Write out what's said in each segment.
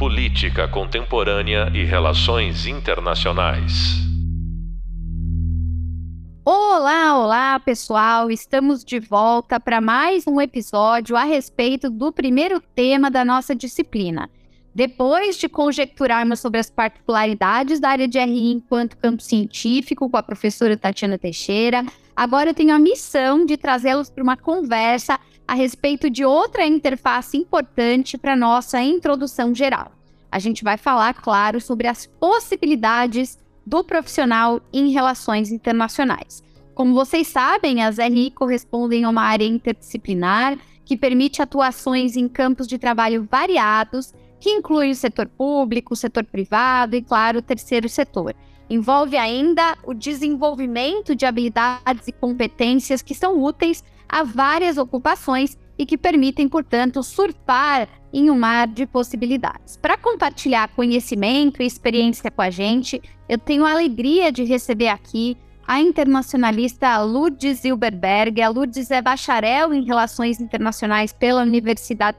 Política Contemporânea e Relações Internacionais. Olá, olá, pessoal! Estamos de volta para mais um episódio a respeito do primeiro tema da nossa disciplina. Depois de conjecturarmos sobre as particularidades da área de RI enquanto campo científico com a professora Tatiana Teixeira, agora eu tenho a missão de trazê-los para uma conversa a respeito de outra interface importante para nossa introdução geral. A gente vai falar, claro, sobre as possibilidades do profissional em relações internacionais. Como vocês sabem, as RI correspondem a uma área interdisciplinar que permite atuações em campos de trabalho variados, que inclui o setor público, o setor privado e, claro, o terceiro setor. Envolve ainda o desenvolvimento de habilidades e competências que são úteis a várias ocupações e que permitem, portanto, surfar em um mar de possibilidades. Para compartilhar conhecimento e experiência com a gente, eu tenho a alegria de receber aqui a internacionalista Lourdes Zilberberg. A Lourdes é bacharel em Relações Internacionais pela Universidade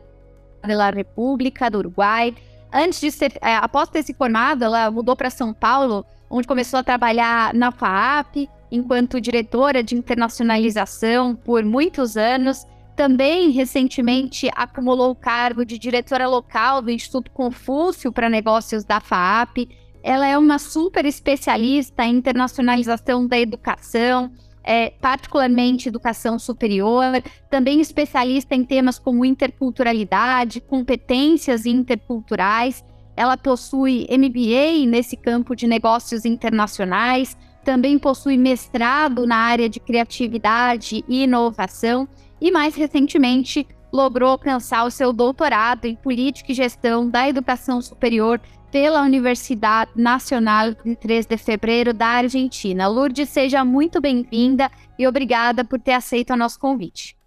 da República do Uruguai. Antes de ser, é, após ter se formado, ela mudou para São Paulo, onde começou a trabalhar na FAAP, enquanto diretora de internacionalização por muitos anos. Também recentemente acumulou o cargo de diretora local do Instituto Confúcio para Negócios da FAAP. Ela é uma super especialista em internacionalização da educação, é, particularmente educação superior, também especialista em temas como interculturalidade, competências interculturais. Ela possui MBA nesse campo de negócios internacionais, também possui mestrado na área de criatividade e inovação e, mais recentemente, logrou alcançar o seu doutorado em Política e Gestão da Educação Superior pela Universidade Nacional de 3 de Fevereiro da Argentina. Lourdes, seja muito bem-vinda e obrigada por ter aceito o nosso convite.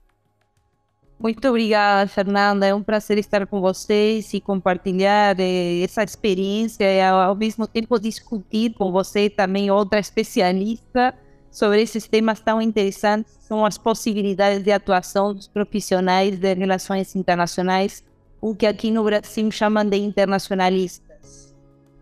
Muito obrigada, Fernanda. É um prazer estar com vocês e compartilhar eh, essa experiência e, ao mesmo tempo, discutir com você também, outra especialista, sobre esses temas tão interessantes. São as possibilidades de atuação dos profissionais de relações internacionais, o que aqui no Brasil chamam de internacionalistas.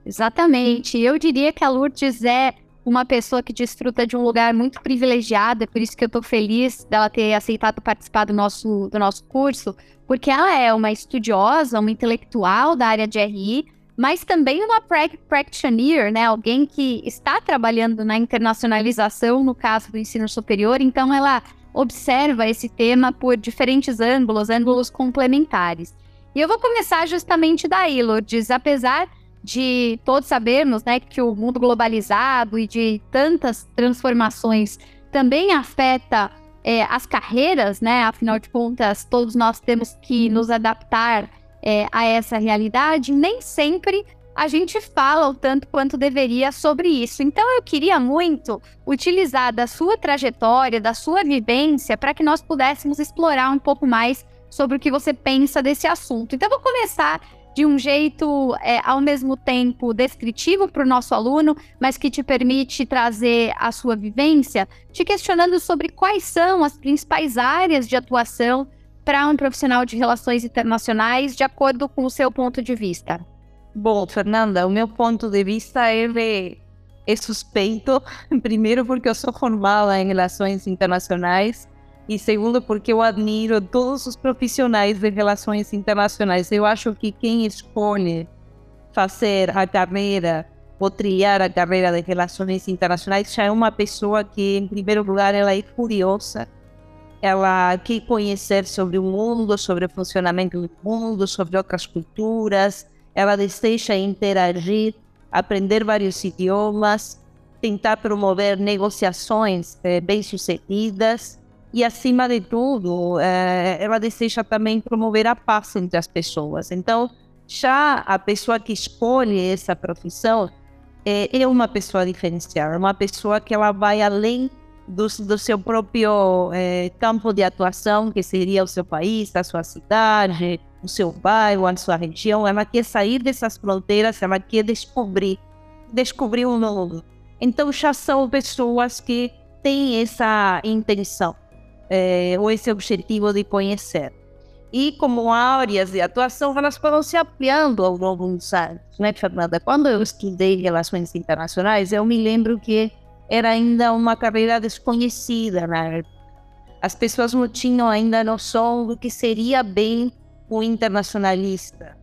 Exatamente. Eu diria que a Lourdes é uma pessoa que desfruta de um lugar muito privilegiado, é por isso que eu estou feliz dela ter aceitado participar do nosso, do nosso curso, porque ela é uma estudiosa, uma intelectual da área de RI, mas também uma practitioner, né? Alguém que está trabalhando na internacionalização, no caso do ensino superior, então ela observa esse tema por diferentes ângulos, ângulos complementares. E eu vou começar justamente daí, Lourdes, apesar de todos sabermos né, que o mundo globalizado e de tantas transformações também afeta é, as carreiras, né? Afinal de contas, todos nós temos que nos adaptar é, a essa realidade. Nem sempre a gente fala o tanto quanto deveria sobre isso. Então, eu queria muito utilizar da sua trajetória, da sua vivência, para que nós pudéssemos explorar um pouco mais sobre o que você pensa desse assunto. Então, eu vou começar de um jeito é, ao mesmo tempo descritivo para o nosso aluno, mas que te permite trazer a sua vivência, te questionando sobre quais são as principais áreas de atuação para um profissional de relações internacionais, de acordo com o seu ponto de vista. Bom, Fernanda, o meu ponto de vista é, é suspeito, primeiro porque eu sou formada em relações internacionais e segundo, porque eu admiro todos os profissionais de relações internacionais. Eu acho que quem escolhe fazer a carreira ou trilhar a carreira de relações internacionais já é uma pessoa que, em primeiro lugar, ela é curiosa, ela quer conhecer sobre o mundo, sobre o funcionamento do mundo, sobre outras culturas, ela deseja interagir, aprender vários idiomas, tentar promover negociações eh, bem-sucedidas e, acima de tudo, é, ela deseja também promover a paz entre as pessoas. Então, já a pessoa que escolhe essa profissão é, é uma pessoa diferenciada, uma pessoa que ela vai além do, do seu próprio é, campo de atuação, que seria o seu país, a sua cidade, o seu bairro, a sua região. Ela quer sair dessas fronteiras, ela quer descobrir, descobrir o mundo. Então, já são pessoas que têm essa intenção é, ou esse objetivo de conhecer. E como áreas de atuação, elas foram se ampliando ao longo dos anos, né, Fernanda? Quando eu estudei relações internacionais, eu me lembro que era ainda uma carreira desconhecida na época. As pessoas não tinham ainda noção do que seria bem o internacionalista,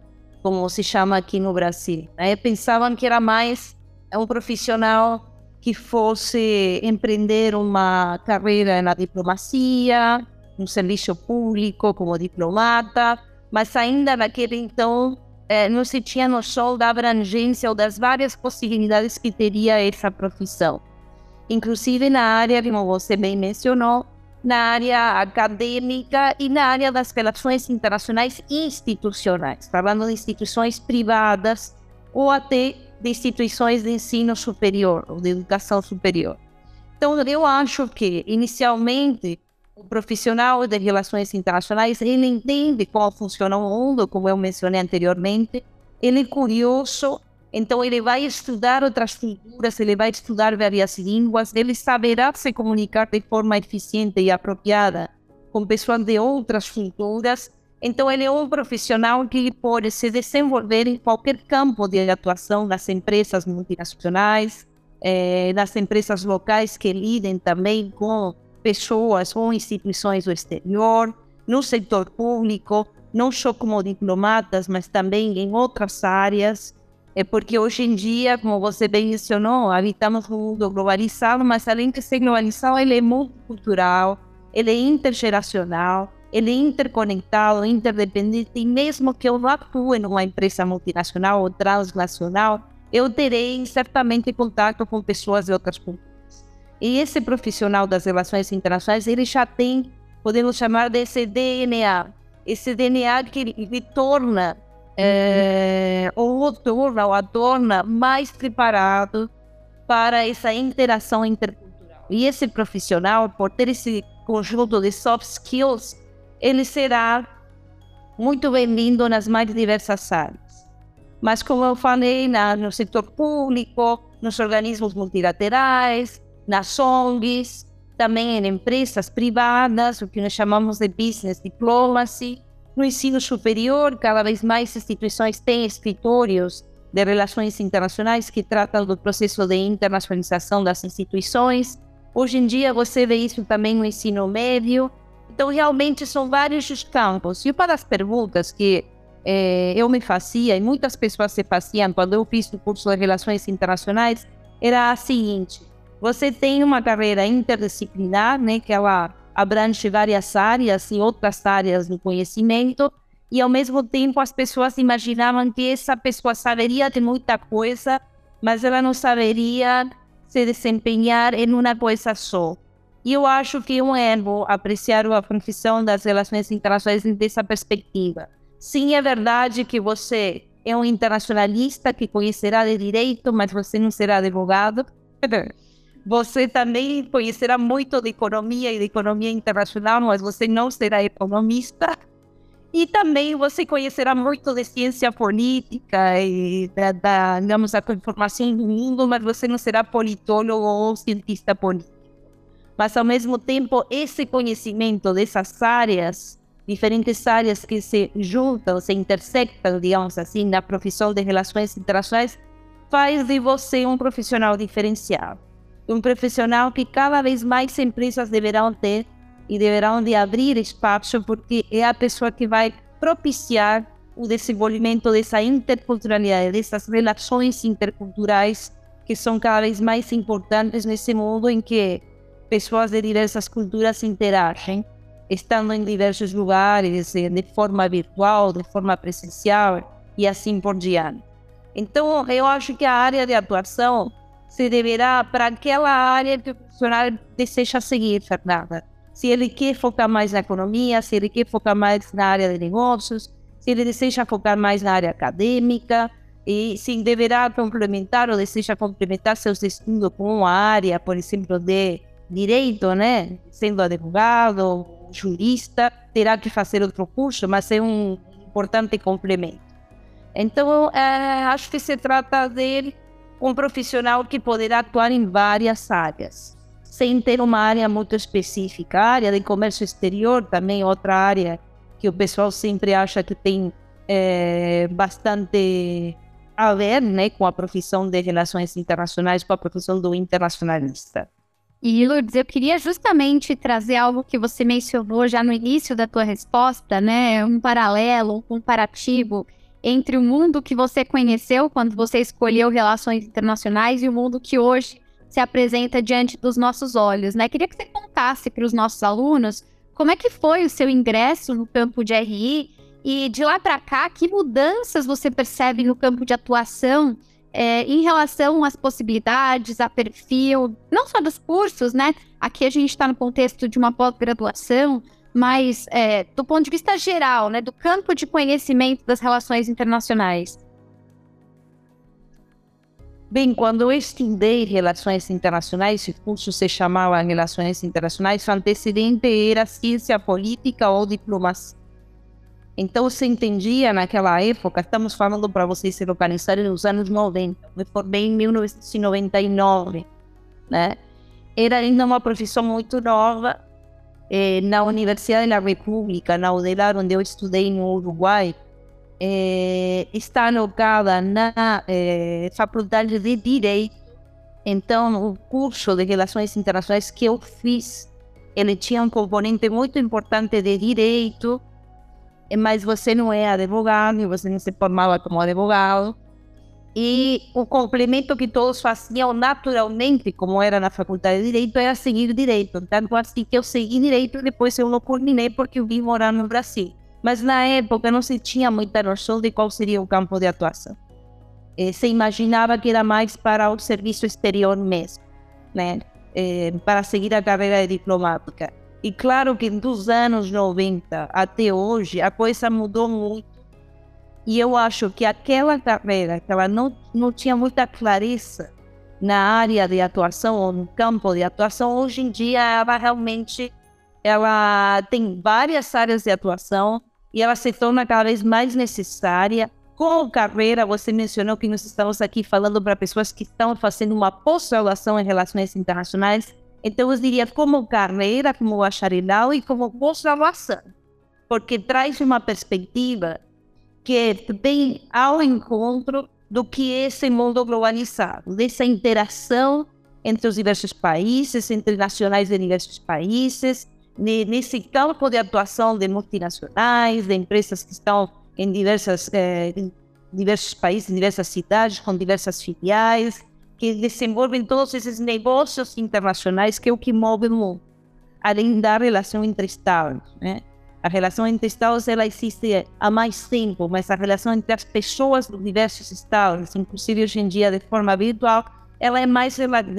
como se chama aqui no Brasil. Né? Pensavam que era mais um profissional que fosse empreender uma carreira na diplomacia, no serviço público como diplomata, mas ainda naquele então eh, não se tinha noção da abrangência ou das várias possibilidades que teria essa profissão. Inclusive na área, como você bem mencionou, na área acadêmica e na área das relações internacionais institucionais, falando de instituições privadas ou até de instituições de ensino superior ou de educação superior. Então, eu acho que, inicialmente, o profissional de relações internacionais, ele entende como funciona o mundo, como eu mencionei anteriormente, ele é curioso, então ele vai estudar outras culturas, ele vai estudar várias línguas, ele saberá se comunicar de forma eficiente e apropriada com pessoas de outras culturas. Então ele é um profissional que pode se desenvolver em qualquer campo de atuação nas empresas multinacionais, eh, nas empresas locais que lidem também com pessoas ou instituições do exterior, no setor público, não só como diplomatas, mas também em outras áreas. É porque hoje em dia, como você bem mencionou, habitamos um mundo globalizado, mas além de ser globalizado, ele é multicultural, ele é intergeracional, ele é interconectado, interdependente, e mesmo que eu não atue numa empresa multinacional ou transnacional, eu terei certamente contato com pessoas de outras culturas. E esse profissional das relações internacionais, ele já tem, podemos chamar desse DNA, esse DNA que lhe torna é, ou o torna ou a torna mais preparado para essa interação intercultural. E esse profissional, por ter esse conjunto de soft skills, ele será muito bem-vindo nas mais diversas áreas. Mas, como eu falei, na, no setor público, nos organismos multilaterais, nas ONGs, também em empresas privadas, o que nós chamamos de business diplomacy. No ensino superior, cada vez mais instituições têm escritórios de relações internacionais que tratam do processo de internacionalização das instituições. Hoje em dia, você vê isso também no ensino médio. Então, realmente, são vários os campos. E uma das perguntas que eh, eu me fazia, e muitas pessoas se faziam quando eu fiz o curso de Relações Internacionais, era a seguinte: você tem uma carreira interdisciplinar, né, que ela abrange várias áreas e outras áreas do conhecimento, e ao mesmo tempo as pessoas imaginavam que essa pessoa saberia de muita coisa, mas ela não saberia se desempenhar em uma coisa só. E eu acho que é um erro apreciar a profissão das relações internacionais dessa perspectiva. Sim, é verdade que você é um internacionalista que conhecerá de direito, mas você não será advogado. Você também conhecerá muito de economia e de economia internacional, mas você não será economista. E também você conhecerá muito de ciência política e da, da digamos, a informação do mundo, mas você não será politólogo ou cientista político. Mas, ao mesmo tempo, esse conhecimento dessas áreas, diferentes áreas que se juntam, se intersectam, digamos assim, na profissão de relações internacionais, faz de você um profissional diferenciado. Um profissional que cada vez mais empresas deverão ter e deverão de abrir espaço porque é a pessoa que vai propiciar o desenvolvimento dessa interculturalidade, dessas relações interculturais que são cada vez mais importantes nesse mundo em que pessoas de diversas culturas interagem, estando em diversos lugares, eh, de forma virtual, de forma presencial e assim por diante. Então, eu acho que a área de atuação se deverá para aquela área que o profissional deseja seguir, Fernanda. Se ele quer focar mais na economia, se ele quer focar mais na área de negócios, se ele deseja focar mais na área acadêmica, e se deverá complementar ou deseja complementar seus estudos com uma área, por exemplo, de direito, né? Sendo advogado, jurista, terá que fazer outro curso, mas é um importante complemento. Então, é, acho que se trata de um profissional que poderá atuar em várias áreas, sem ter uma área muito específica. A área de comércio exterior, também outra área que o pessoal sempre acha que tem é, bastante a ver né, com a profissão de relações internacionais, com a profissão do internacionalista. E Lourdes, eu queria justamente trazer algo que você mencionou já no início da tua resposta, né? Um paralelo, um comparativo entre o mundo que você conheceu quando você escolheu relações internacionais e o mundo que hoje se apresenta diante dos nossos olhos, né? Queria que você contasse para os nossos alunos como é que foi o seu ingresso no campo de RI e de lá para cá, que mudanças você percebe no campo de atuação é, em relação às possibilidades, a perfil, não só dos cursos, né? Aqui a gente está no contexto de uma pós-graduação, mas é, do ponto de vista geral, né, do campo de conhecimento das relações internacionais. Bem, quando eu estudei relações internacionais, o curso se chamava Relações Internacionais, o antecedente era ciência política ou diplomacia. Então se entendia naquela época, estamos falando para vocês se localizarem nos anos 90, me formei em 1999, né? Era ainda uma profissão muito nova. Eh, na Universidade da República, na UDELAR, onde eu estudei no Uruguai, eh, está alocada na eh, Faculdade de Direito. Então, o curso de Relações Internacionais que eu fiz, ele tinha um componente muito importante de Direito, mas você não é advogado, você não se formava como advogado. E o complemento que todos faziam naturalmente, como era na faculdade de Direito, era seguir Direito. Tanto assim que eu segui Direito e depois eu não culminei porque eu vim morar no Brasil. Mas na época não se tinha muita noção de qual seria o campo de atuação. Eh, se imaginava que era mais para o serviço exterior mesmo, né? Eh, para seguir a carreira diplomática. E claro que dos anos 90 até hoje a coisa mudou muito. E eu acho que aquela carreira que ela não, não tinha muita clareza na área de atuação ou no campo de atuação, hoje em dia ela realmente ela tem várias áreas de atuação e ela se torna cada vez mais necessária. Com carreira, você mencionou que nós estamos aqui falando para pessoas que estão fazendo uma pós-graduação em relações internacionais então, eu diria como carreira, como bacharelado e como pós-graduação, porque traz uma perspectiva que vem ao encontro do que é esse mundo globalizado, dessa interação entre os diversos países, entre nacionais de diversos países, nesse campo de atuação de multinacionais, de empresas que estão em, diversas, eh, em diversos países, em diversas cidades, com diversas filiais, que desenvolvem todos esses negócios internacionais que é o que move o mundo, além da relação entre Estados. Né? A relação entre Estados ela existe há mais tempo, mas a relação entre as pessoas dos diversos Estados, inclusive hoje em dia de forma virtual, ela é mais,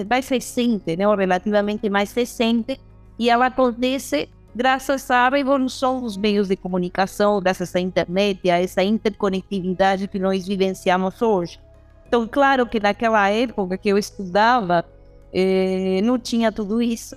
mais recente, né? ou relativamente mais recente, e ela acontece graças à revolução dos meios de comunicação, graças à internet, a essa interconectividade que nós vivenciamos hoje. Então, claro que naquela época que eu estudava, eh, não tinha tudo isso.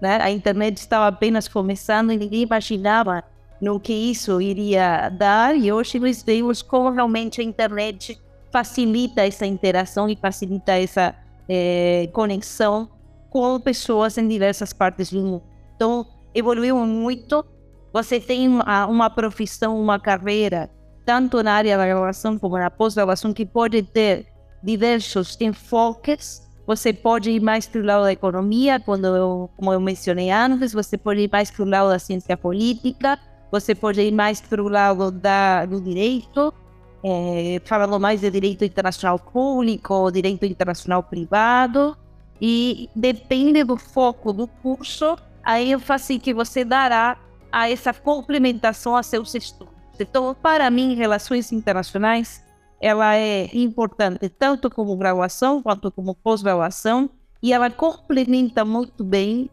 Né? A internet estava apenas começando e ninguém imaginava no que isso iria dar. E hoje nós vemos como realmente a internet facilita essa interação e facilita essa eh, conexão com pessoas em diversas partes do mundo. Então, evoluiu muito. Você tem uma, uma profissão, uma carreira, tanto na área da graduação como na pós-graduação, que pode ter diversos enfoques. Você pode ir mais para o lado da economia, quando eu, como eu mencionei antes, você pode ir mais para o lado da ciência política, você pode ir mais para o lado da, do direito, é, falando mais de direito internacional público, direito internacional privado, e depende do foco do curso, a ênfase que você dará a essa complementação a seus estudos. Então, para mim, relações internacionais ela é importante tanto como graduação quanto como pós-graduação e ela complementa muito bem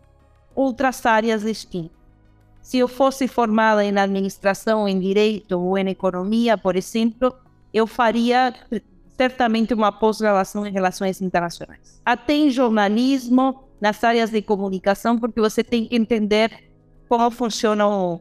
outras áreas distintas. Se eu fosse formada em administração, em direito ou em economia, por exemplo, eu faria certamente uma pós-graduação em relações internacionais. Até em jornalismo, nas áreas de comunicação, porque você tem que entender como funcionam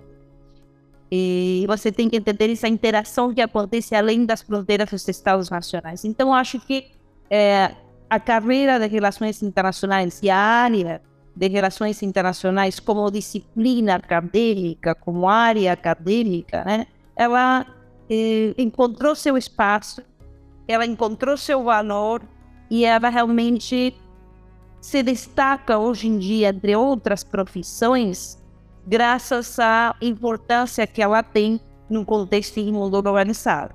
e você tem que entender essa interação que acontece além das fronteiras dos Estados nacionais. Então, acho que é, a carreira de relações internacionais e a área de relações internacionais como disciplina acadêmica, como área acadêmica, né? ela eh, encontrou seu espaço, ela encontrou seu valor e ela realmente se destaca hoje em dia entre outras profissões graças à importância que ela tem no contexto de mundo globalizado.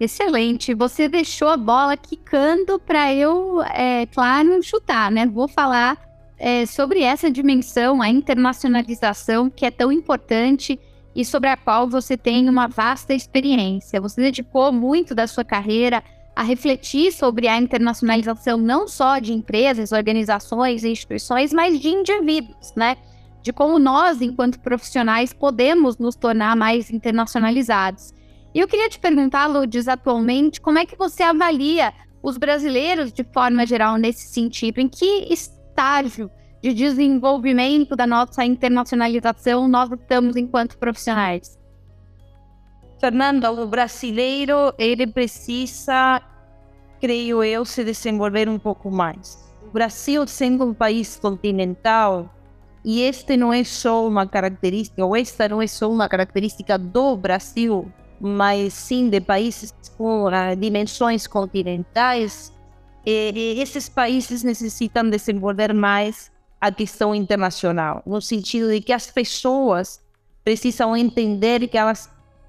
Excelente. Você deixou a bola quicando para eu, é, claro, chutar, né? Vou falar é, sobre essa dimensão, a internacionalização, que é tão importante e sobre a qual você tem uma vasta experiência. Você dedicou muito da sua carreira a refletir sobre a internacionalização não só de empresas, organizações e instituições, mas de indivíduos, né? De como nós, enquanto profissionais, podemos nos tornar mais internacionalizados. E eu queria te perguntar, Lourdes, atualmente, como é que você avalia os brasileiros de forma geral nesse sentido? Em que estágio de desenvolvimento da nossa internacionalização nós estamos enquanto profissionais? Fernanda, o brasileiro, ele precisa, creio eu, se desenvolver um pouco mais. O Brasil, sendo um país continental, e este não é só uma característica, ou esta não é só uma característica do Brasil, mas sim de países com uh, dimensões continentais, e, e esses países necessitam desenvolver mais a questão internacional, no sentido de que as pessoas precisam entender que elas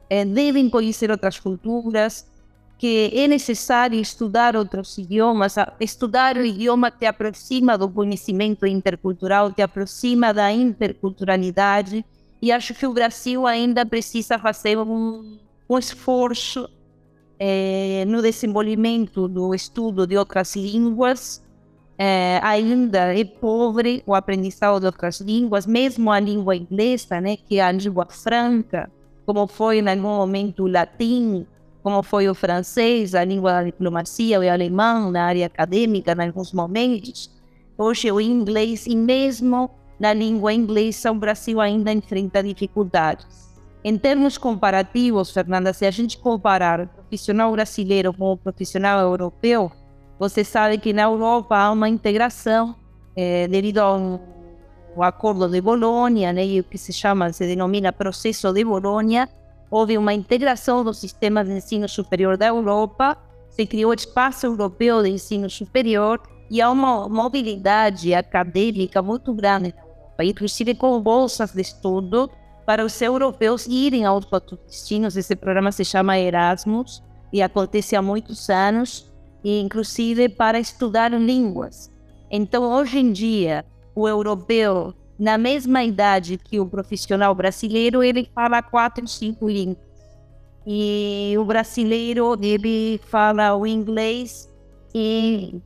eh, devem conhecer outras culturas, que é necessário estudar outros idiomas. Estudar o idioma te aproxima do conhecimento intercultural, te aproxima da interculturalidade. E acho que o Brasil ainda precisa fazer um um esforço é, no desenvolvimento do estudo de outras línguas. É, ainda é pobre o aprendizado de outras línguas, mesmo a língua inglesa, né, que é a língua franca, como foi em algum momento o latim, como foi o francês, a língua da diplomacia, o alemão na área acadêmica, em alguns momentos. Hoje o inglês, e mesmo na língua inglesa, o Brasil ainda enfrenta dificuldades. Em termos comparativos, Fernanda, se a gente comparar o profissional brasileiro com o profissional europeu, você sabe que na Europa há uma integração é, devido ao, acordo de Bolonha, né, o que se chama, se denomina processo de Bolonha, houve uma integração dos sistemas de ensino superior da Europa, se criou o espaço europeu de ensino superior e há uma mobilidade acadêmica muito grande na Europa, inclusive com bolsas de estudo para os europeus irem aos outros destinos. Esse programa se chama Erasmus e acontece há muitos anos, e inclusive para estudar línguas. Então, hoje em dia, o europeu, na mesma idade que o profissional brasileiro, ele fala quatro, cinco línguas. E o brasileiro, ele fala o inglês e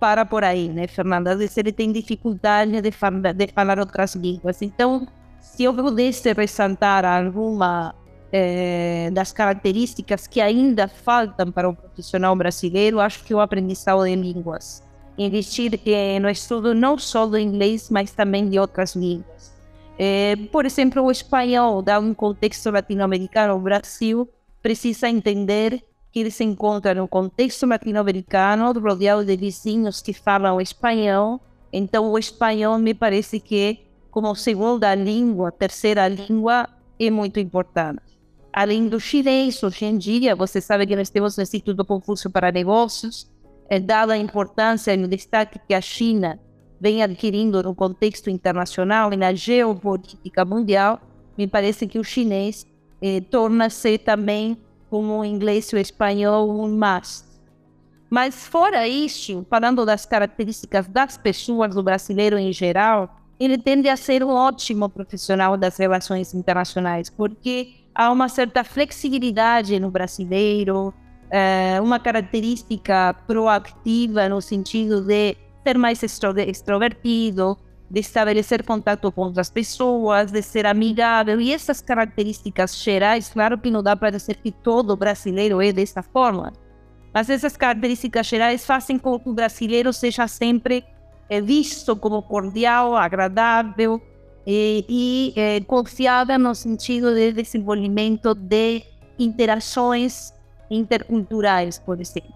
para por aí, né, Fernanda? Às vezes ele tem dificuldade de, de falar outras línguas. Então, se eu pudesse ressaltar alguma eh, das características que ainda faltam para o profissional brasileiro, acho que o aprendizado de línguas. Investir eh, no estudo não só do inglês, mas também de outras línguas. Eh, por exemplo, o espanhol, dado um contexto latino-americano, o Brasil precisa entender que ele se encontra no contexto latino-americano, rodeado de vizinhos que falam espanhol. Então, o espanhol me parece que como segunda língua, terceira língua, é muito importante. Além do chinês, hoje em dia, você sabe que nós temos o Instituto Confúcio para Negócios, é, dada a importância e o destaque que a China vem adquirindo no contexto internacional e na geopolítica mundial, me parece que o chinês eh, torna-se também, como o inglês e o espanhol, um must. Mas fora isso, falando das características das pessoas, do brasileiro em geral, ele tende a ser um ótimo profissional das relações internacionais, porque há uma certa flexibilidade no brasileiro, é, uma característica proativa no sentido de ser mais extrovertido, de estabelecer contato com outras pessoas, de ser amigável. E essas características gerais, claro que não dá para dizer que todo brasileiro é dessa forma, mas essas características gerais fazem com que o brasileiro seja sempre é visto como cordial, agradável e, e é, confiável no sentido de desenvolvimento de interações interculturais, por exemplo.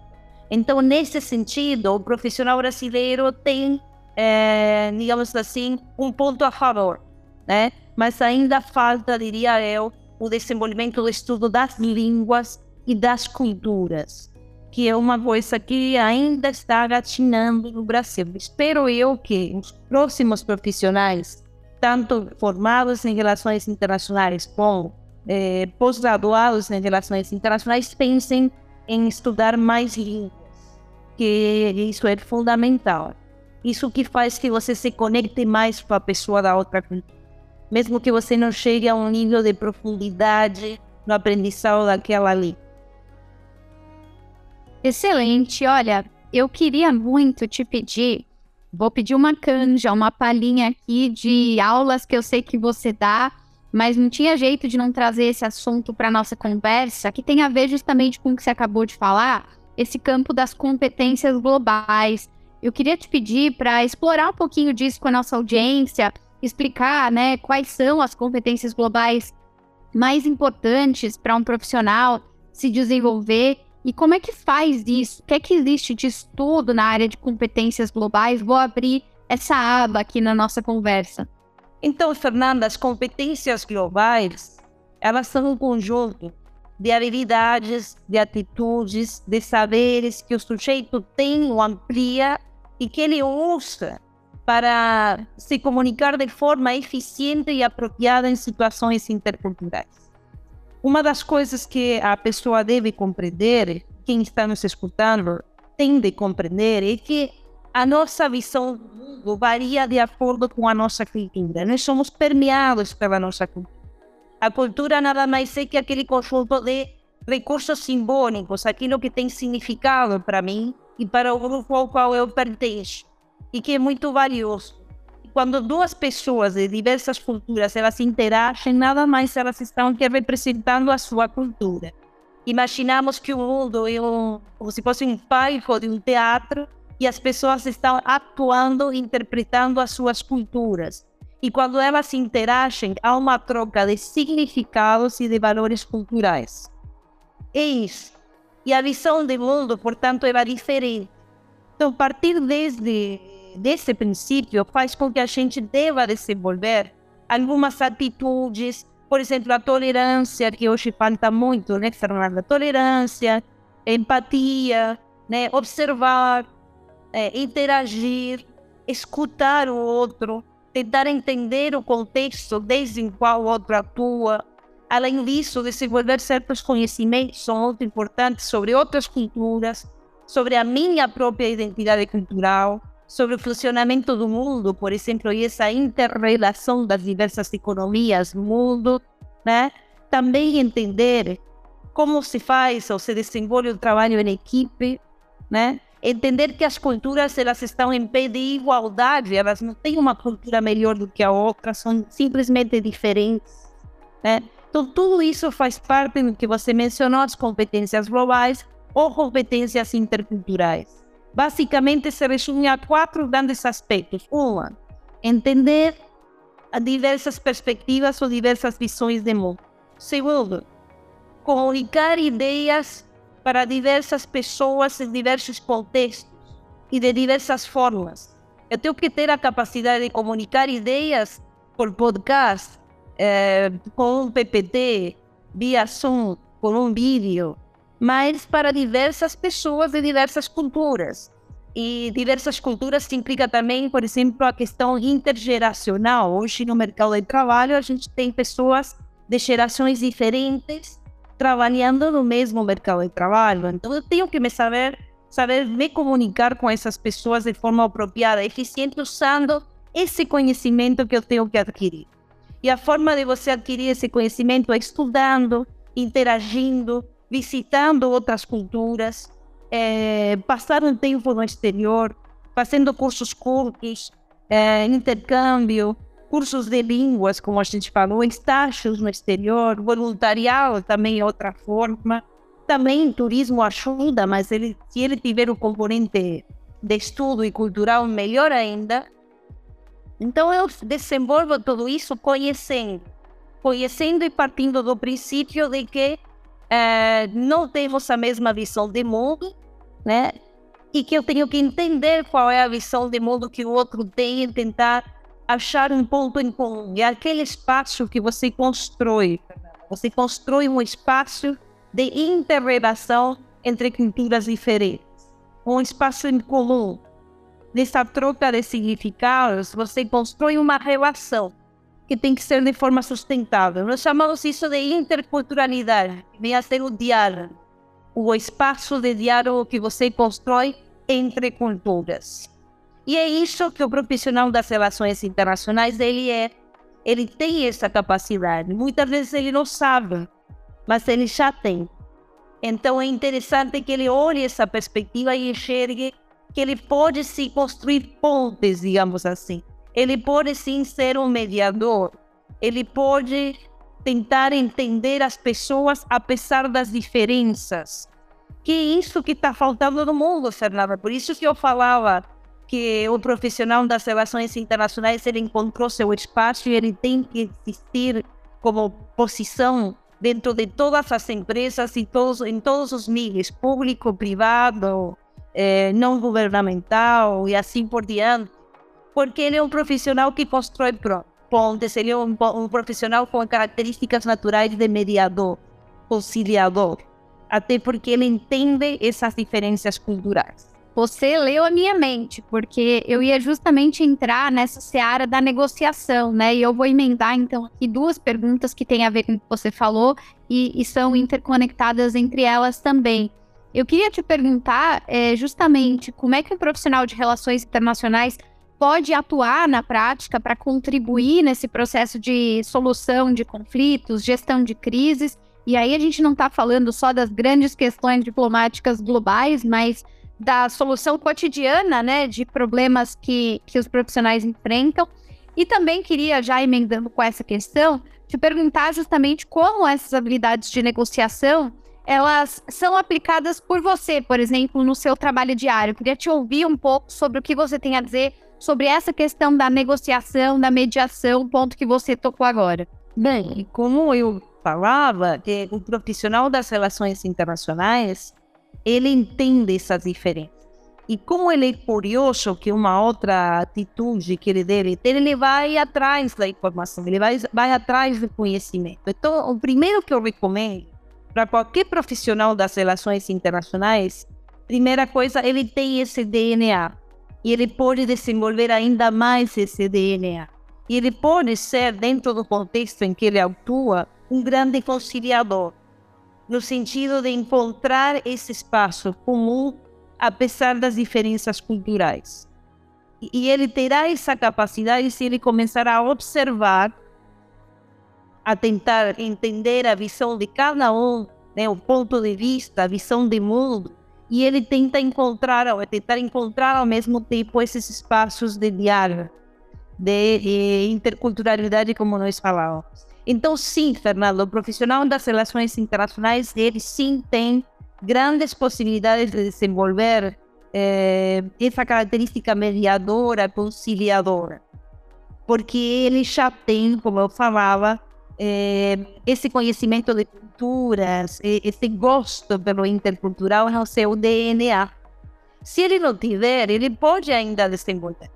Então, nesse sentido, o profissional brasileiro tem é, digamos assim, um ponto a favor, né? Mas ainda falta, diria eu, o desenvolvimento do estudo das línguas e das culturas, que é uma coisa que ainda está gatinando no Brasil. Espero eu que os próximos profissionais, tanto formados em relações internacionais como eh, pós-graduados em relações internacionais, pensem em estudar mais línguas, que isso é fundamental. Isso que faz que você se conecte mais com a pessoa da outra cultura. Mesmo que você não chegue a um nível de profundidade no aprendizado daquela língua. Excelente. Olha, eu queria muito te pedir, vou pedir uma canja, uma palhinha aqui de aulas que eu sei que você dá, mas não tinha jeito de não trazer esse assunto para nossa conversa, que tem a ver justamente com o que você acabou de falar, esse campo das competências globais. Eu queria te pedir para explorar um pouquinho disso com a nossa audiência, explicar, né, quais são as competências globais mais importantes para um profissional se desenvolver e como é que faz isso? O que é que existe de estudo na área de competências globais? Vou abrir essa aba aqui na nossa conversa. Então, Fernanda, as competências globais, elas são um conjunto de habilidades, de atitudes, de saberes que o sujeito tem ou amplia e que ele usa para se comunicar de forma eficiente e apropriada em situações interculturais. Uma das coisas que a pessoa deve compreender, quem está nos escutando tem de compreender, é que a nossa visão do mundo varia de acordo com a nossa cultura. Nós somos permeados pela nossa cultura. A cultura nada mais é que aquele conjunto de recursos simbólicos, aquilo que tem significado para mim e para o grupo ao qual eu pertenço, e que é muito valioso quando duas pessoas de diversas culturas elas interagem, nada mais elas estão que representando a sua cultura. Imaginamos que o mundo é um, como se fosse um palco de um teatro e as pessoas estão atuando, interpretando as suas culturas. E quando elas interagem, há uma troca de significados e de valores culturais. É isso. E a visão do mundo, portanto, era diferente. Então, partir desde desse princípio faz com que a gente deva desenvolver algumas atitudes, por exemplo, a tolerância, que hoje falta muito, né, Fernanda? Tolerância, empatia, né, observar, é, interagir, escutar o outro, tentar entender o contexto desde o qual o outro atua. Além disso, desenvolver certos conhecimentos são muito importantes sobre outras culturas, sobre a minha própria identidade cultural, sobre o funcionamento do mundo, por exemplo, e essa interrelação das diversas economias do mundo, né? Também entender como se faz ou se desenvolve o trabalho em equipe, né? Entender que as culturas elas estão em pé de igualdade, elas não têm uma cultura melhor do que a outra, são simplesmente diferentes, né? Então tudo isso faz parte do que você mencionou, as competências globais ou competências interculturais basicamente se resume a quatro grandes aspectos. Uma, entender diversas perspectivas ou diversas visões de mundo. Segundo, comunicar ideias para diversas pessoas em diversos contextos e de diversas formas. Eu tenho que ter a capacidade de comunicar ideias por podcast, eh, com um PPT, via Zoom, com um vídeo, mas para diversas pessoas de diversas culturas. E diversas culturas implica também, por exemplo, a questão intergeracional. Hoje no mercado de trabalho a gente tem pessoas de gerações diferentes trabalhando no mesmo mercado de trabalho. Então eu tenho que me saber saber me comunicar com essas pessoas de forma apropriada, eficiente, usando esse conhecimento que eu tenho que adquirir. E a forma de você adquirir esse conhecimento é estudando, interagindo, visitando outras culturas, é, passar um tempo no exterior, fazendo cursos curtos, é, intercâmbio, cursos de línguas, como a gente falou, estágios no exterior, voluntariado também é outra forma. Também turismo ajuda, mas ele, se ele tiver o componente de estudo e cultural, melhor ainda. Então eu desenvolvo tudo isso conhecendo, conhecendo e partindo do princípio de que é, não temos a mesma visão de mundo, né? e que eu tenho que entender qual é a visão de mundo que o outro tem e tentar achar um ponto em comum. É aquele espaço que você constrói. Você constrói um espaço de interrelação entre culturas diferentes. Um espaço em comum. Nessa troca de significados, você constrói uma relação que tem que ser de forma sustentável. Nós chamamos isso de interculturalidade, que vem a ser o diálogo, o espaço de diálogo que você constrói entre culturas. E é isso que o profissional das relações internacionais ele é. Ele tem essa capacidade. Muitas vezes ele não sabe, mas ele já tem. Então é interessante que ele olhe essa perspectiva e enxergue que ele pode se construir pontes, digamos assim. Ele pode sim ser um mediador. Ele pode tentar entender as pessoas apesar das diferenças. Que é isso que está faltando no mundo, Fernanda. Por isso que eu falava que o profissional das relações internacionais ele encontrou seu espaço e ele tem que existir como posição dentro de todas as empresas e todos, em todos os níveis, público, privado, eh, não governamental e assim por diante, porque ele é um profissional que constrói pontes, ele é um, um profissional com características naturais de mediador, conciliador, até porque ele entende essas diferenças culturais. Você leu a minha mente, porque eu ia justamente entrar nessa seara da negociação, né? E eu vou emendar, então, aqui duas perguntas que têm a ver com o que você falou e, e são interconectadas entre elas também. Eu queria te perguntar é, justamente como é que um profissional de relações internacionais pode atuar na prática para contribuir nesse processo de solução de conflitos, gestão de crises. E aí a gente não está falando só das grandes questões diplomáticas globais, mas da solução cotidiana, né, de problemas que, que os profissionais enfrentam. E também queria, já emendando com essa questão, te perguntar justamente como essas habilidades de negociação elas são aplicadas por você, por exemplo, no seu trabalho diário. Eu queria te ouvir um pouco sobre o que você tem a dizer sobre essa questão da negociação, da mediação, ponto que você tocou agora. Bem, como eu falava, o profissional das relações internacionais ele entende essas diferenças. E como ele é curioso que uma outra atitude que ele deve ter, ele vai atrás da informação, ele vai, vai atrás do conhecimento. Então, o primeiro que eu recomendo para qualquer profissional das relações internacionais, primeira coisa, ele tem esse DNA e ele pode desenvolver ainda mais esse DNA. E ele pode ser, dentro do contexto em que ele atua, um grande conciliador no sentido de encontrar esse espaço comum, apesar das diferenças culturais. E ele terá essa capacidade se ele começar a observar, a tentar entender a visão de cada um, né, o ponto de vista, a visão de mundo, e ele tenta encontrar, ou tentar encontrar ao mesmo tempo esses espaços de diálogo, de, de interculturalidade, como nós falávamos. Então, sim, Fernando, o profissional das relações internacionais, ele sim tem grandes possibilidades de desenvolver eh, essa característica mediadora, conciliadora, porque ele já tem, como eu falava, eh, esse conhecimento de culturas, esse gosto pelo intercultural é o seu DNA. Se ele não tiver, ele pode ainda desenvolver.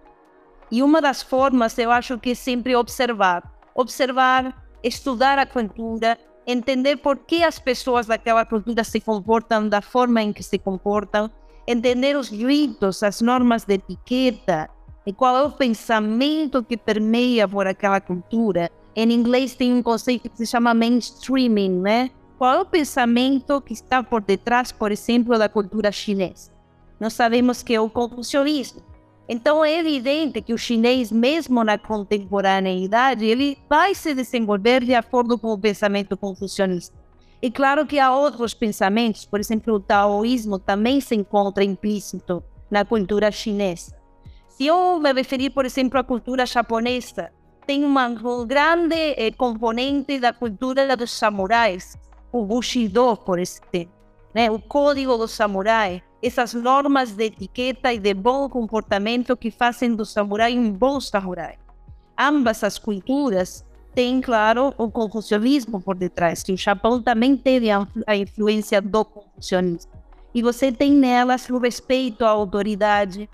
E uma das formas, eu acho que é sempre observar. Observar estudar a cultura, entender por que as pessoas daquela cultura se comportam da forma em que se comportam, entender os ritos, as normas de etiqueta e qual é o pensamento que permeia por aquela cultura. Em inglês tem um conceito que se chama mainstreaming, né? Qual é o pensamento que está por detrás, por exemplo, da cultura chinesa? Nós sabemos que é o confucionismo. Então é evidente que o chinês, mesmo na contemporaneidade, ele vai se desenvolver de acordo com o pensamento confucionista. E claro que há outros pensamentos, por exemplo, o taoísmo também se encontra implícito na cultura chinesa. Se eu me referir, por exemplo, à cultura japonesa, tem uma, um grande eh, componente da cultura dos samurais, o Bushido, por exemplo, né? o código do samurai, essas normas de etiqueta e de bom comportamento que fazem do samurai um bom samurai. Ambas as culturas têm, claro, o confucionismo por detrás, que o Japão também teve a influência do confucionismo. e você tem nelas o respeito à autoridade,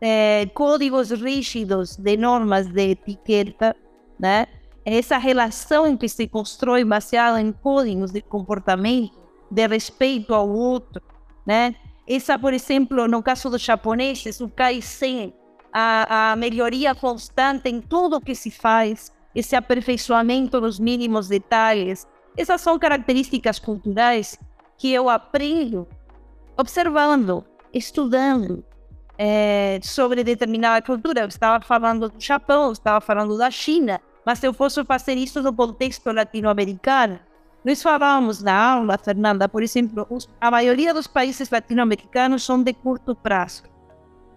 é, códigos rígidos de normas de etiqueta, né? Essa relação que se constrói baseada em códigos de comportamento, de respeito ao outro, né? Essa, por exemplo, no caso dos japoneses, o Kaizen, a, a melhoria constante em tudo que se faz, esse aperfeiçoamento nos mínimos detalhes, essas são características culturais que eu aprendo observando, estudando é, sobre determinada cultura. Eu estava falando do Japão, eu estava falando da China, mas se eu fosse fazer isso no contexto latino-americano, nós falamos na aula, Fernanda, por exemplo, os, a maioria dos países latino-americanos são de curto prazo,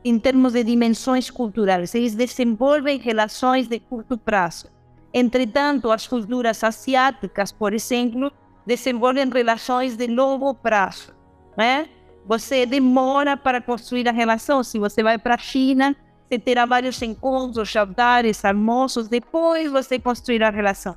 em termos de dimensões culturais. Eles desenvolvem relações de curto prazo. Entretanto, as culturas asiáticas, por exemplo, desenvolvem relações de longo prazo. Né? Você demora para construir a relação. Se você vai para a China, você terá vários encontros, jantares, almoços, depois você construir a relação.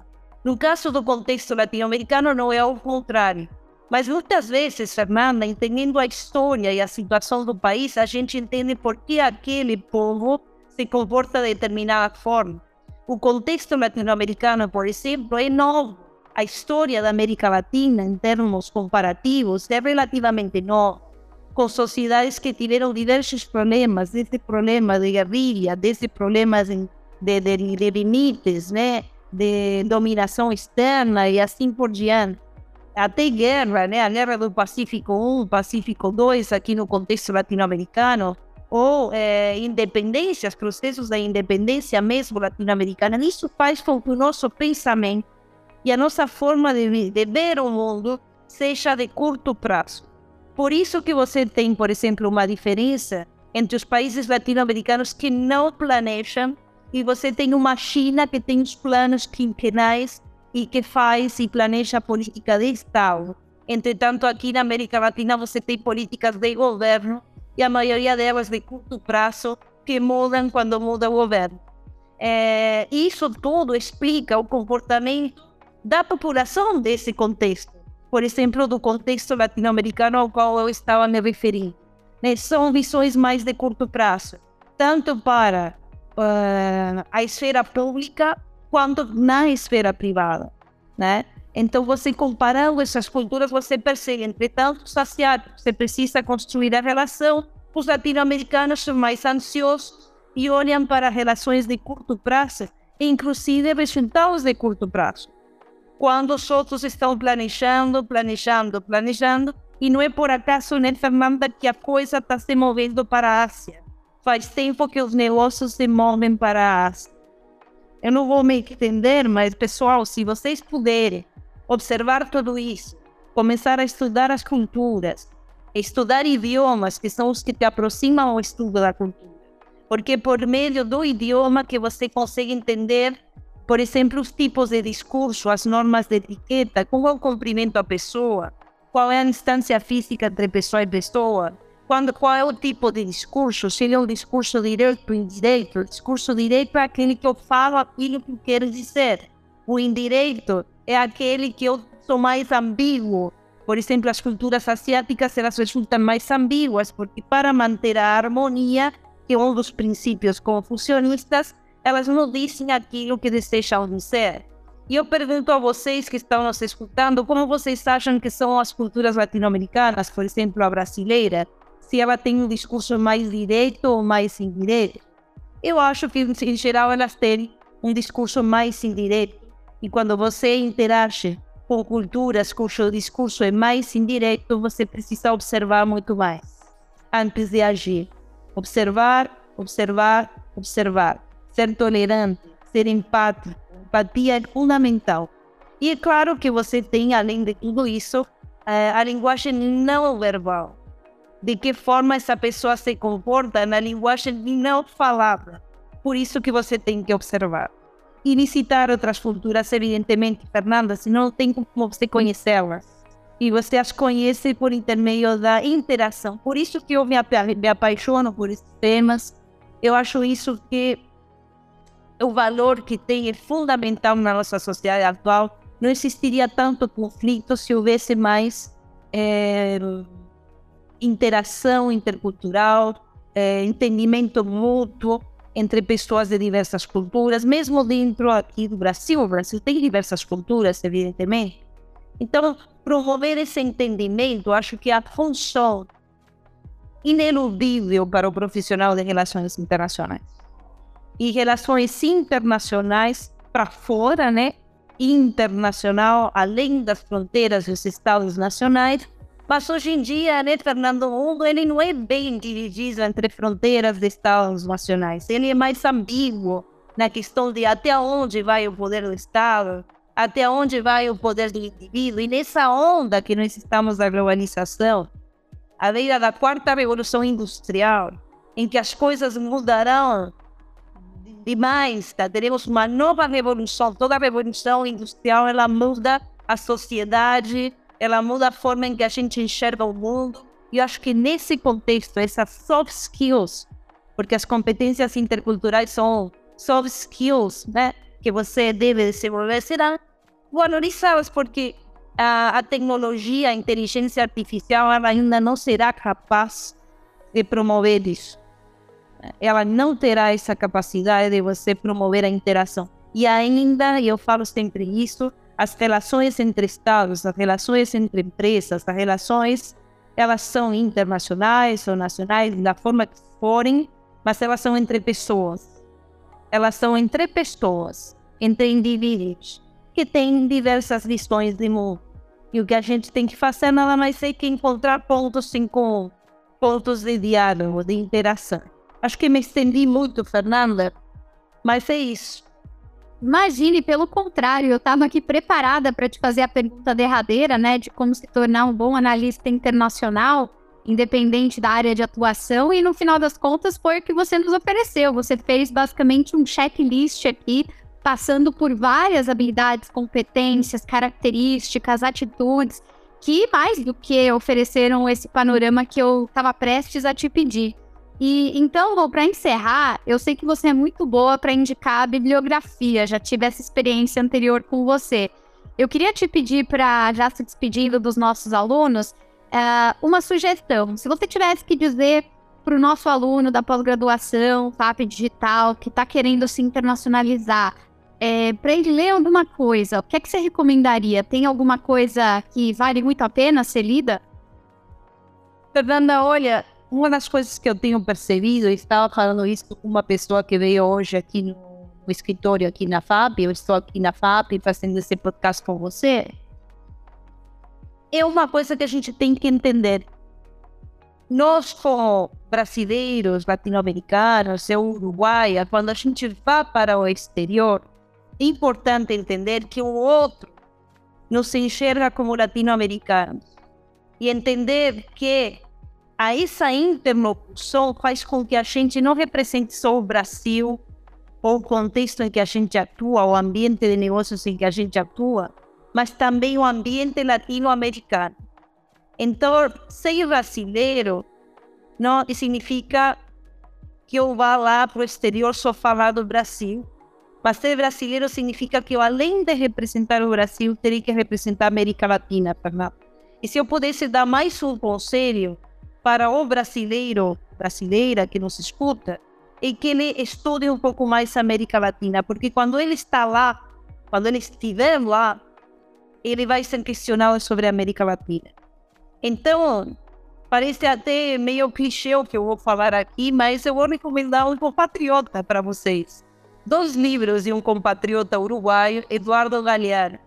No caso do contexto latino-americano, não é o contrário. Mas muitas vezes, Fernanda, entendendo a história e a situação do país, a gente entende por que aquele povo se comporta de determinada forma. O contexto latino-americano, por exemplo, é novo. A história da América Latina, em termos comparativos, é relativamente nova, com sociedades que tiveram diversos problemas, desde problemas de guerrilha, desde problemas de, de, de limites, né? De dominação externa e assim por diante. Até guerra, né? a guerra do Pacífico 1, Pacífico 2, aqui no contexto latino-americano, ou é, independências, processos da independência mesmo latino-americana, isso faz com que o nosso pensamento e a nossa forma de, de ver o mundo seja de curto prazo. Por isso que você tem, por exemplo, uma diferença entre os países latino-americanos que não planejam e você tem uma China que tem os planos quinquenais e que faz e planeja política de Estado. Entretanto, aqui na América Latina você tem políticas de governo e a maioria delas de curto prazo que mudam quando muda o governo. É, isso tudo explica o comportamento da população desse contexto. Por exemplo, do contexto latino-americano ao qual eu estava me referindo. Né? São visões mais de curto prazo, tanto para uh, a esfera pública quanto na esfera privada. Né? Então, você comparando essas culturas, você percebe, entretanto, asiáticos, você precisa construir a relação, os latino-americanos são mais ansiosos e olham para relações de curto prazo, inclusive resultados de curto prazo. Quando os outros estão planejando, planejando, planejando, e não é por acaso, né, Fernanda, que a coisa está se movendo para a Ásia. Faz tempo que os negócios se movem para a Ásia. Eu não vou me entender, mas, pessoal, se vocês puderem observar tudo isso, começar a estudar as culturas, estudar idiomas, que são os que te aproximam ao estudo da cultura. Porque por meio do idioma que você consegue entender, por exemplo, os tipos de discurso, as normas de etiqueta, como é o cumprimento à pessoa, qual é a distância física entre pessoa e pessoa, quando, qual é o tipo de discurso, se ele é um discurso direto ou indireto. O discurso direto é aquele que eu falo aquilo que eu quero dizer. O indireto é aquele que eu sou mais ambíguo. Por exemplo, as culturas asiáticas elas resultam mais ambíguas, porque para manter a harmonia, que é um dos princípios confucionistas, elas não dizem aquilo que desejam dizer. E eu pergunto a vocês que estão nos escutando, como vocês acham que são as culturas latino-americanas, por exemplo, a brasileira? Se ela tem um discurso mais direto ou mais indireto? Eu acho que, em geral, elas têm um discurso mais indireto. E quando você interage com culturas cujo discurso é mais indireto, você precisa observar muito mais antes de agir. Observar, observar, observar. Ser tolerante, ser empático. Empatia é fundamental. E é claro que você tem, além de tudo isso, eh, a linguagem não verbal. De que forma essa pessoa se comporta na linguagem não falada. Por isso que você tem que observar e visitar outras culturas, evidentemente, Fernanda, senão não tem como você conhecê-las. E você as conhece por intermédio da interação. Por isso que eu me, me apaixono por esses temas. Eu acho isso que o valor que tem é fundamental na nossa sociedade atual. Não existiria tanto conflito se houvesse mais é, interação intercultural, é, entendimento mútuo entre pessoas de diversas culturas, mesmo dentro aqui do Brasil. O Brasil tem diversas culturas, evidentemente. Então, promover esse entendimento, acho que é a função ineludível para o profissional de relações internacionais. E relações internacionais para fora, né? Internacional, além das fronteiras dos estados nacionais, mas hoje em dia, né, Fernando, o mundo ele não é bem dividido entre fronteiras de estados nacionais. Ele é mais ambíguo na questão de até onde vai o poder do Estado, até onde vai o poder do indivíduo. E nessa onda que nós estamos da globalização, a beira da quarta revolução industrial, em que as coisas mudarão demais, tá? teremos uma nova revolução. Toda revolução industrial ela muda a sociedade, ela muda a forma em que a gente enxerga o mundo. E eu acho que nesse contexto, essas soft skills, porque as competências interculturais são soft skills, né, que você deve desenvolver, serão valorizadas, porque a, a tecnologia, a inteligência artificial, ela ainda não será capaz de promover isso. Ela não terá essa capacidade de você promover a interação. E ainda, eu falo sempre isso, as relações entre estados, as relações entre empresas, as relações, elas são internacionais ou nacionais, da forma que forem, mas elas são entre pessoas. Elas são entre pessoas, entre indivíduos, que têm diversas visões de mundo. E o que a gente tem que fazer nada mais é que encontrar pontos em comum, pontos de diálogo, de interação. Acho que me estendi muito, Fernanda, mas é isso. Imagine, pelo contrário, eu estava aqui preparada para te fazer a pergunta derradeira, né, de como se tornar um bom analista internacional, independente da área de atuação, e no final das contas foi o que você nos ofereceu. Você fez basicamente um checklist aqui, passando por várias habilidades, competências, características, atitudes, que mais do que ofereceram esse panorama que eu estava prestes a te pedir. E então, para encerrar, eu sei que você é muito boa para indicar a bibliografia, já tive essa experiência anterior com você. Eu queria te pedir para, já se despedindo dos nossos alunos, uh, uma sugestão. Se você tivesse que dizer para o nosso aluno da pós-graduação, FAP Digital, que está querendo se internacionalizar, é, para ele ler alguma coisa, o que é que você recomendaria? Tem alguma coisa que vale muito a pena ser lida? Fernanda, olha, uma das coisas que eu tenho percebido, e estava falando isso com uma pessoa que veio hoje aqui no, no escritório, aqui na FAP, eu estou aqui na FAP fazendo esse podcast com você, é uma coisa que a gente tem que entender. Nós, como brasileiros, latino-americanos, eu uruguaia, quando a gente vai para o exterior, é importante entender que o outro nos enxerga como latino-americanos e entender que a essa interlocução faz com que a gente não represente só o Brasil, ou o contexto em que a gente atua, o ambiente de negócios em que a gente atua, mas também o ambiente latino-americano. Então, ser brasileiro não significa que eu vá lá para o exterior só falar do Brasil. Mas ser brasileiro significa que eu, além de representar o Brasil, teria que representar a América Latina, Fernando. E se eu pudesse dar mais um conselho, para o brasileiro, brasileira que nos escuta, é que ele estude um pouco mais a América Latina, porque quando ele está lá, quando ele estiver lá, ele vai ser questionado sobre a América Latina. Então, parece até meio clichê o que eu vou falar aqui, mas eu vou recomendar um compatriota para vocês. Dois livros de um compatriota uruguaio, Eduardo Galeano.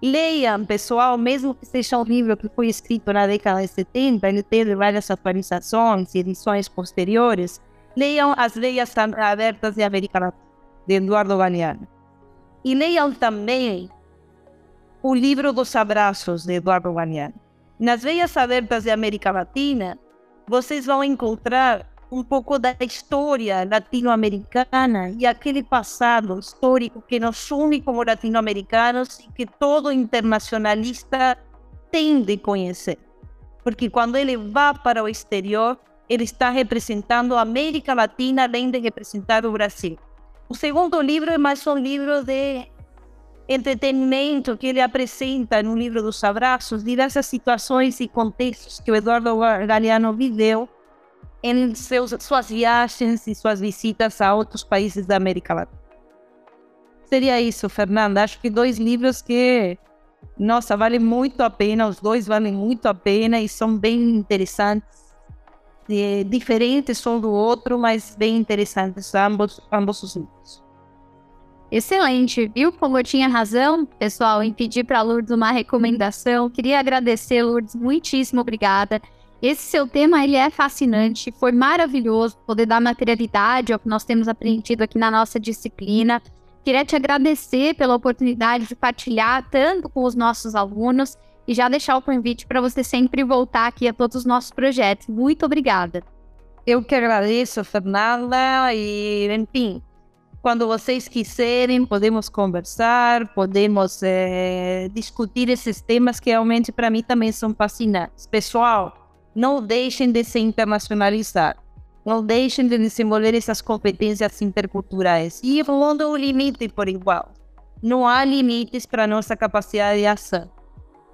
Leiam, pessoal, mesmo que seja um livro que foi escrito na década de 70, ele teve várias atualizações e edições posteriores. Leiam As Leis Abertas de América Latina, de Eduardo Galeano. E leiam também o livro dos abraços, de Eduardo Galeano. Nas Leis Abertas de América Latina, vocês vão encontrar um pouco da história latino-americana e aquele passado histórico que nos une como latino-americanos e que todo internacionalista tem de conhecer. Porque quando ele vai para o exterior, ele está representando a América Latina além de representar o Brasil. O segundo livro é mais um livro de entretenimento que ele apresenta no livro dos abraços, diversas situações e contextos que o Eduardo Galeano viveu em seus, suas viagens e suas visitas a outros países da América Latina. Seria isso, Fernanda. Acho que dois livros que, nossa, valem muito a pena, os dois valem muito a pena e são bem interessantes, diferentes um do outro, mas bem interessantes ambos, ambos os livros. Excelente, viu como eu tinha razão, pessoal, em pedir para Lourdes uma recomendação. Queria agradecer, Lourdes, muitíssimo obrigada. Esse seu tema ele é fascinante, foi maravilhoso poder dar materialidade ao que nós temos aprendido aqui na nossa disciplina. Queria te agradecer pela oportunidade de partilhar tanto com os nossos alunos e já deixar o convite para você sempre voltar aqui a todos os nossos projetos. Muito obrigada. Eu que agradeço, Fernanda, e enfim, quando vocês quiserem, podemos conversar, podemos é, discutir esses temas que realmente para mim também são fascinantes. Pessoal, não deixem de se internacionalizar. Não deixem de desenvolver essas competências interculturais. E pondo o limite por igual. Não há limites para nossa capacidade de ação.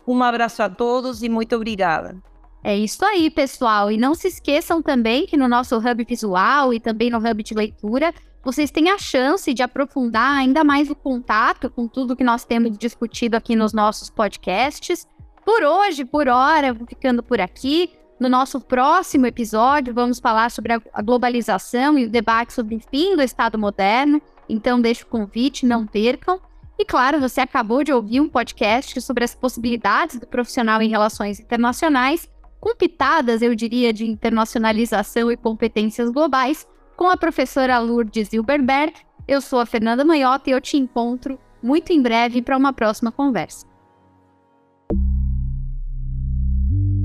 Um abraço a todos e muito obrigada. É isso aí, pessoal. E não se esqueçam também que no nosso hub visual e também no hub de leitura, vocês têm a chance de aprofundar ainda mais o contato com tudo que nós temos discutido aqui nos nossos podcasts. Por hoje, por hora, vou ficando por aqui. No nosso próximo episódio, vamos falar sobre a globalização e o debate sobre o fim do Estado moderno. Então, deixo o convite, não percam. E claro, você acabou de ouvir um podcast sobre as possibilidades do profissional em relações internacionais, com pitadas, eu diria, de internacionalização e competências globais, com a professora Lourdes Hilberberg. Eu sou a Fernanda Manhota e eu te encontro muito em breve para uma próxima conversa.